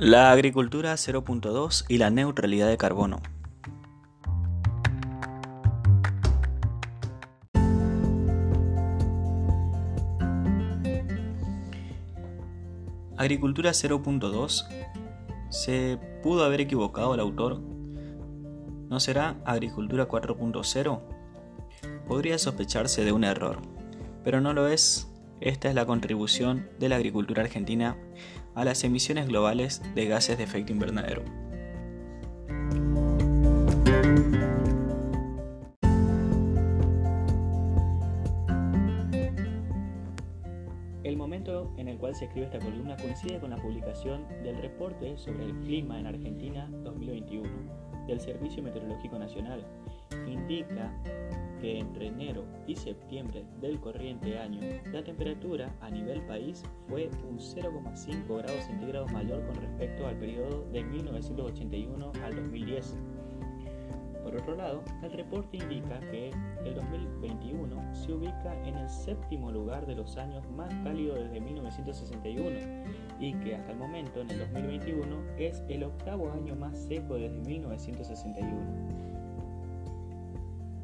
La agricultura 0.2 y la neutralidad de carbono. Agricultura 0.2 ¿Se pudo haber equivocado el autor? ¿No será Agricultura 4.0? Podría sospecharse de un error, pero no lo es. Esta es la contribución de la agricultura argentina a las emisiones globales de gases de efecto invernadero. El momento en el cual se escribe esta columna coincide con la publicación del reporte sobre el clima en Argentina 2021 del Servicio Meteorológico Nacional. Indica que entre enero y septiembre del corriente año la temperatura a nivel país fue un 0,5 grados centígrados mayor con respecto al periodo de 1981 al 2010 por otro lado, el reporte indica que el 2021 se ubica en el séptimo lugar de los años más cálidos desde 1961 y que hasta el momento, en el 2021, es el octavo año más seco desde 1961.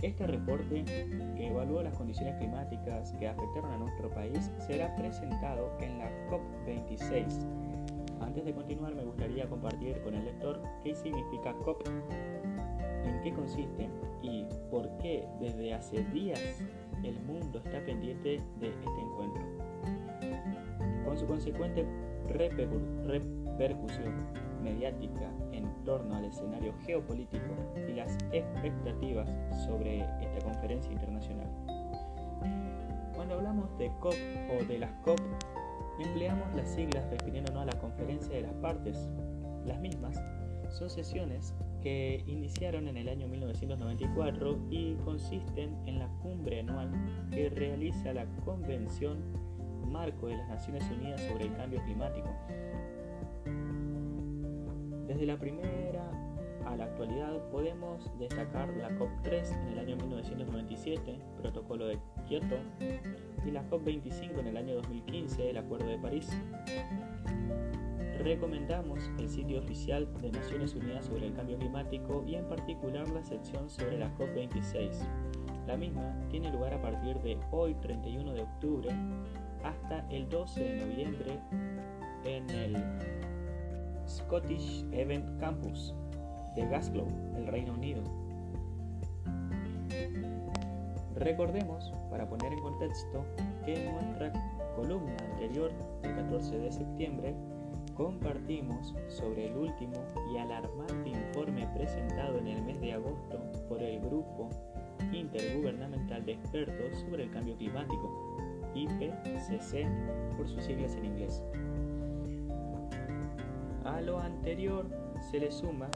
Este reporte, que evalúa las condiciones climáticas que afectaron a nuestro país, será presentado en la COP26. Antes de continuar, me gustaría compartir con el lector qué significa COP en qué consiste y por qué desde hace días el mundo está pendiente de este encuentro. Con su consecuente repercusión mediática en torno al escenario geopolítico y las expectativas sobre esta conferencia internacional. Cuando hablamos de COP o de las COP, empleamos las siglas refiriéndonos a la conferencia de las partes. Las mismas son sesiones que iniciaron en el año 1994 y consisten en la cumbre anual que realiza la Convención Marco de las Naciones Unidas sobre el Cambio Climático. Desde la primera a la actualidad podemos destacar la COP3 en el año 1997, Protocolo de Kioto, y la COP25 en el año 2015, el Acuerdo de París recomendamos el sitio oficial de Naciones Unidas sobre el Cambio Climático y en particular la sección sobre la COP26. La misma tiene lugar a partir de hoy 31 de octubre hasta el 12 de noviembre en el Scottish Event Campus de Glasgow, el Reino Unido. Recordemos, para poner en contexto, que en nuestra columna anterior del 14 de septiembre compartimos sobre el último y alarmante informe presentado en el mes de agosto por el Grupo Intergubernamental de Expertos sobre el Cambio Climático, IPCC por sus siglas en inglés. A lo anterior se le suma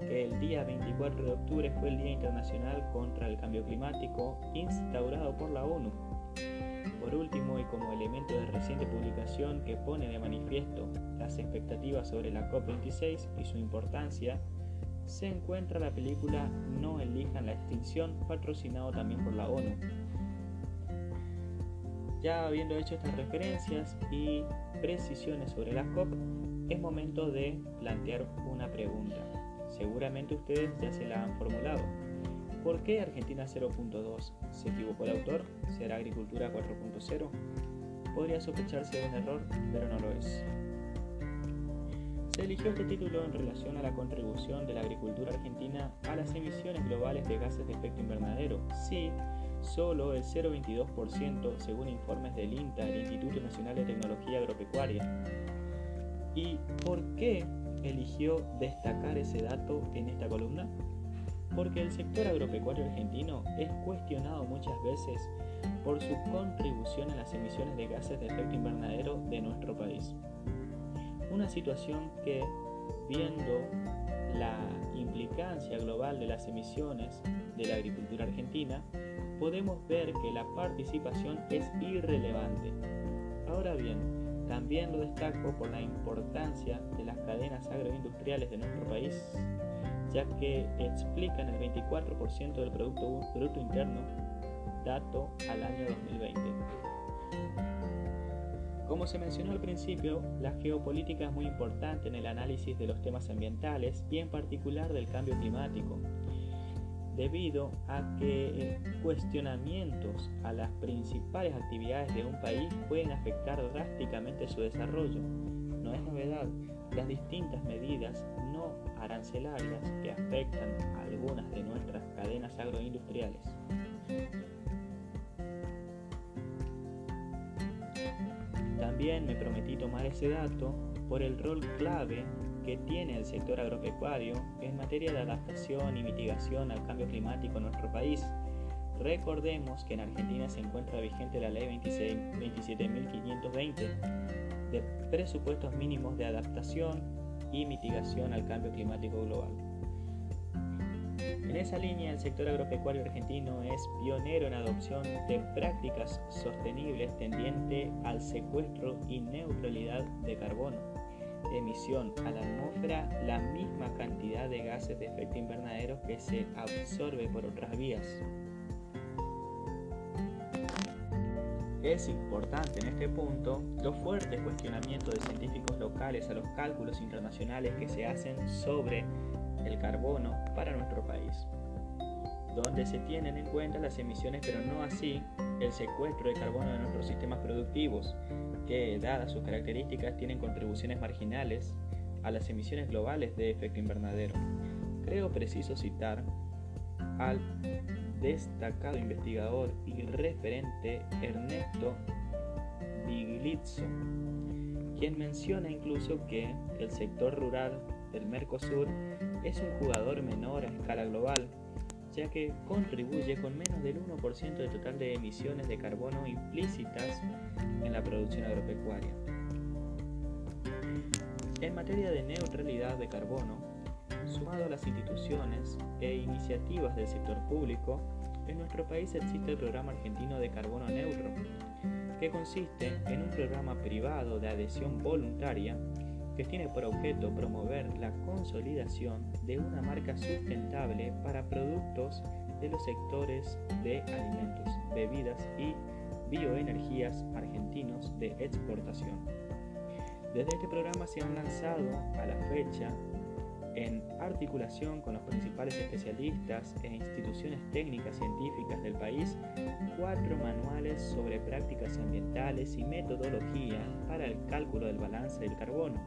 que el día 24 de octubre fue el Día Internacional contra el Cambio Climático instaurado por la ONU por último, y como elemento de reciente publicación que pone de manifiesto las expectativas sobre la COP26 y su importancia, se encuentra la película No elijan la extinción, patrocinado también por la ONU. Ya habiendo hecho estas referencias y precisiones sobre la COP, es momento de plantear una pregunta. Seguramente ustedes ya se la han formulado. ¿Por qué Argentina 0.2? ¿Se equivocó el autor? ¿Será Agricultura 4.0? Podría sospecharse de un error, pero no lo es. Se eligió este título en relación a la contribución de la agricultura argentina a las emisiones globales de gases de efecto invernadero. Sí, solo el 0,22% según informes del INTA, el Instituto Nacional de Tecnología Agropecuaria. ¿Y por qué eligió destacar ese dato en esta columna? porque el sector agropecuario argentino es cuestionado muchas veces por su contribución a las emisiones de gases de efecto invernadero de nuestro país. Una situación que, viendo la implicancia global de las emisiones de la agricultura argentina, podemos ver que la participación es irrelevante. Ahora bien, también lo destaco por la importancia de las cadenas agroindustriales de nuestro país ya que explican el 24% del Producto Bruto Interno, dato al año 2020. Como se mencionó al principio, la geopolítica es muy importante en el análisis de los temas ambientales y en particular del cambio climático, debido a que cuestionamientos a las principales actividades de un país pueden afectar drásticamente su desarrollo. No es novedad las distintas medidas no arancelarias que afectan a algunas de nuestras cadenas agroindustriales. También me prometí tomar ese dato por el rol clave que tiene el sector agropecuario en materia de adaptación y mitigación al cambio climático en nuestro país. Recordemos que en Argentina se encuentra vigente la ley 27.520 de presupuestos mínimos de adaptación y mitigación al cambio climático global. En esa línea, el sector agropecuario argentino es pionero en adopción de prácticas sostenibles tendiente al secuestro y neutralidad de carbono, emisión a la atmósfera la misma cantidad de gases de efecto invernadero que se absorbe por otras vías. Es importante en este punto los fuertes cuestionamientos de científicos locales a los cálculos internacionales que se hacen sobre el carbono para nuestro país, donde se tienen en cuenta las emisiones pero no así el secuestro de carbono de nuestros sistemas productivos, que dadas sus características tienen contribuciones marginales a las emisiones globales de efecto invernadero. Creo preciso citar al destacado investigador y referente Ernesto Biglizzo, quien menciona incluso que el sector rural del Mercosur es un jugador menor a escala global, ya que contribuye con menos del 1% del total de emisiones de carbono implícitas en la producción agropecuaria. En materia de neutralidad de carbono, sumado a las instituciones e iniciativas del sector público, en nuestro país existe el Programa Argentino de Carbono Neutro, que consiste en un programa privado de adhesión voluntaria que tiene por objeto promover la consolidación de una marca sustentable para productos de los sectores de alimentos, bebidas y bioenergías argentinos de exportación. Desde este programa se han lanzado a la fecha, en articulación con los principales especialistas e instituciones técnicas científicas del país, cuatro manuales sobre prácticas ambientales y metodología para el cálculo del balance del carbono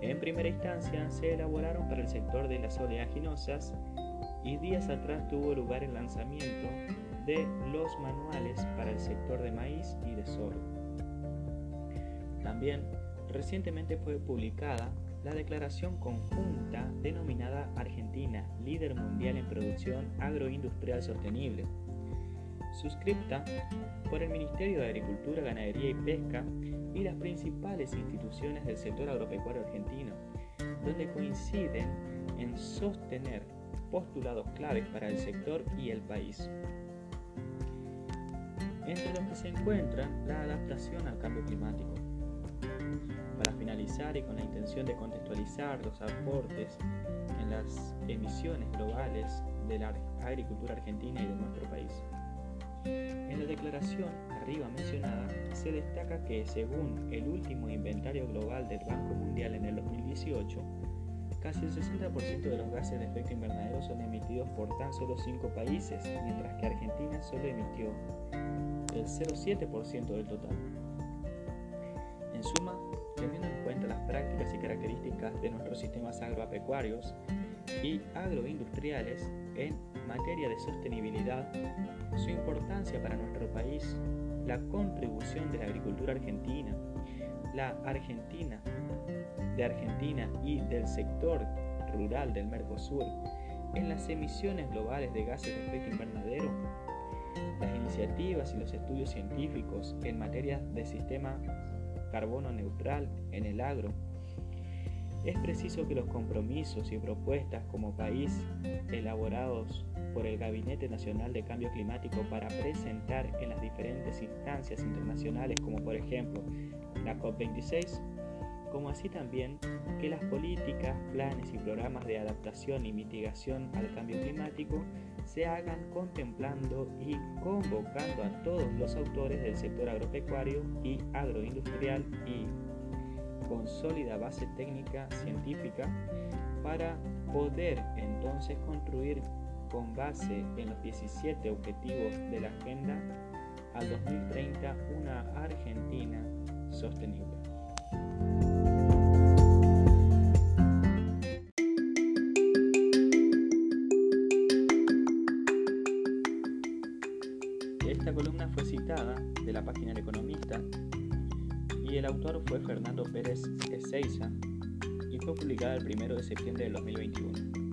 en primera instancia se elaboraron para el sector de las oleaginosas y días atrás tuvo lugar el lanzamiento de los manuales para el sector de maíz y de sorgo. También recientemente fue publicada la declaración conjunta denominada Argentina, líder mundial en producción agroindustrial sostenible, suscripta por el Ministerio de Agricultura, Ganadería y Pesca y las principales instituciones del sector agropecuario argentino, donde coinciden en sostener postulados claves para el sector y el país. Entre los que se encuentran la adaptación al cambio climático. Para finalizar y con la intención de contextualizar los aportes en las emisiones globales de la agricultura argentina y de nuestro país. Declaración arriba mencionada se destaca que según el último inventario global del Banco Mundial en el 2018, casi el 60% de los gases de efecto invernadero son emitidos por tan solo 5 países, mientras que Argentina solo emitió el 0,7% del total. En suma, teniendo en cuenta las prácticas y características de nuestros sistemas agropecuarios y agroindustriales en materia de sostenibilidad, su importancia para nuestro país, la contribución de la agricultura argentina, la Argentina, de Argentina y del sector rural del Mercosur en las emisiones globales de gases de efecto invernadero, las iniciativas y los estudios científicos en materia de sistema carbono neutral en el agro, es preciso que los compromisos y propuestas como país elaborados por el Gabinete Nacional de Cambio Climático para presentar en las diferentes instancias internacionales como por ejemplo la COP26, como así también que las políticas, planes y programas de adaptación y mitigación al cambio climático se hagan contemplando y convocando a todos los autores del sector agropecuario y agroindustrial y con sólida base técnica científica para poder entonces construir con base en los 17 objetivos de la Agenda al 2030 una Argentina sostenible. Esta columna fue citada de la página del economista y el autor fue Fernando Pérez Ezeiza y fue publicada el 1 de septiembre de 2021.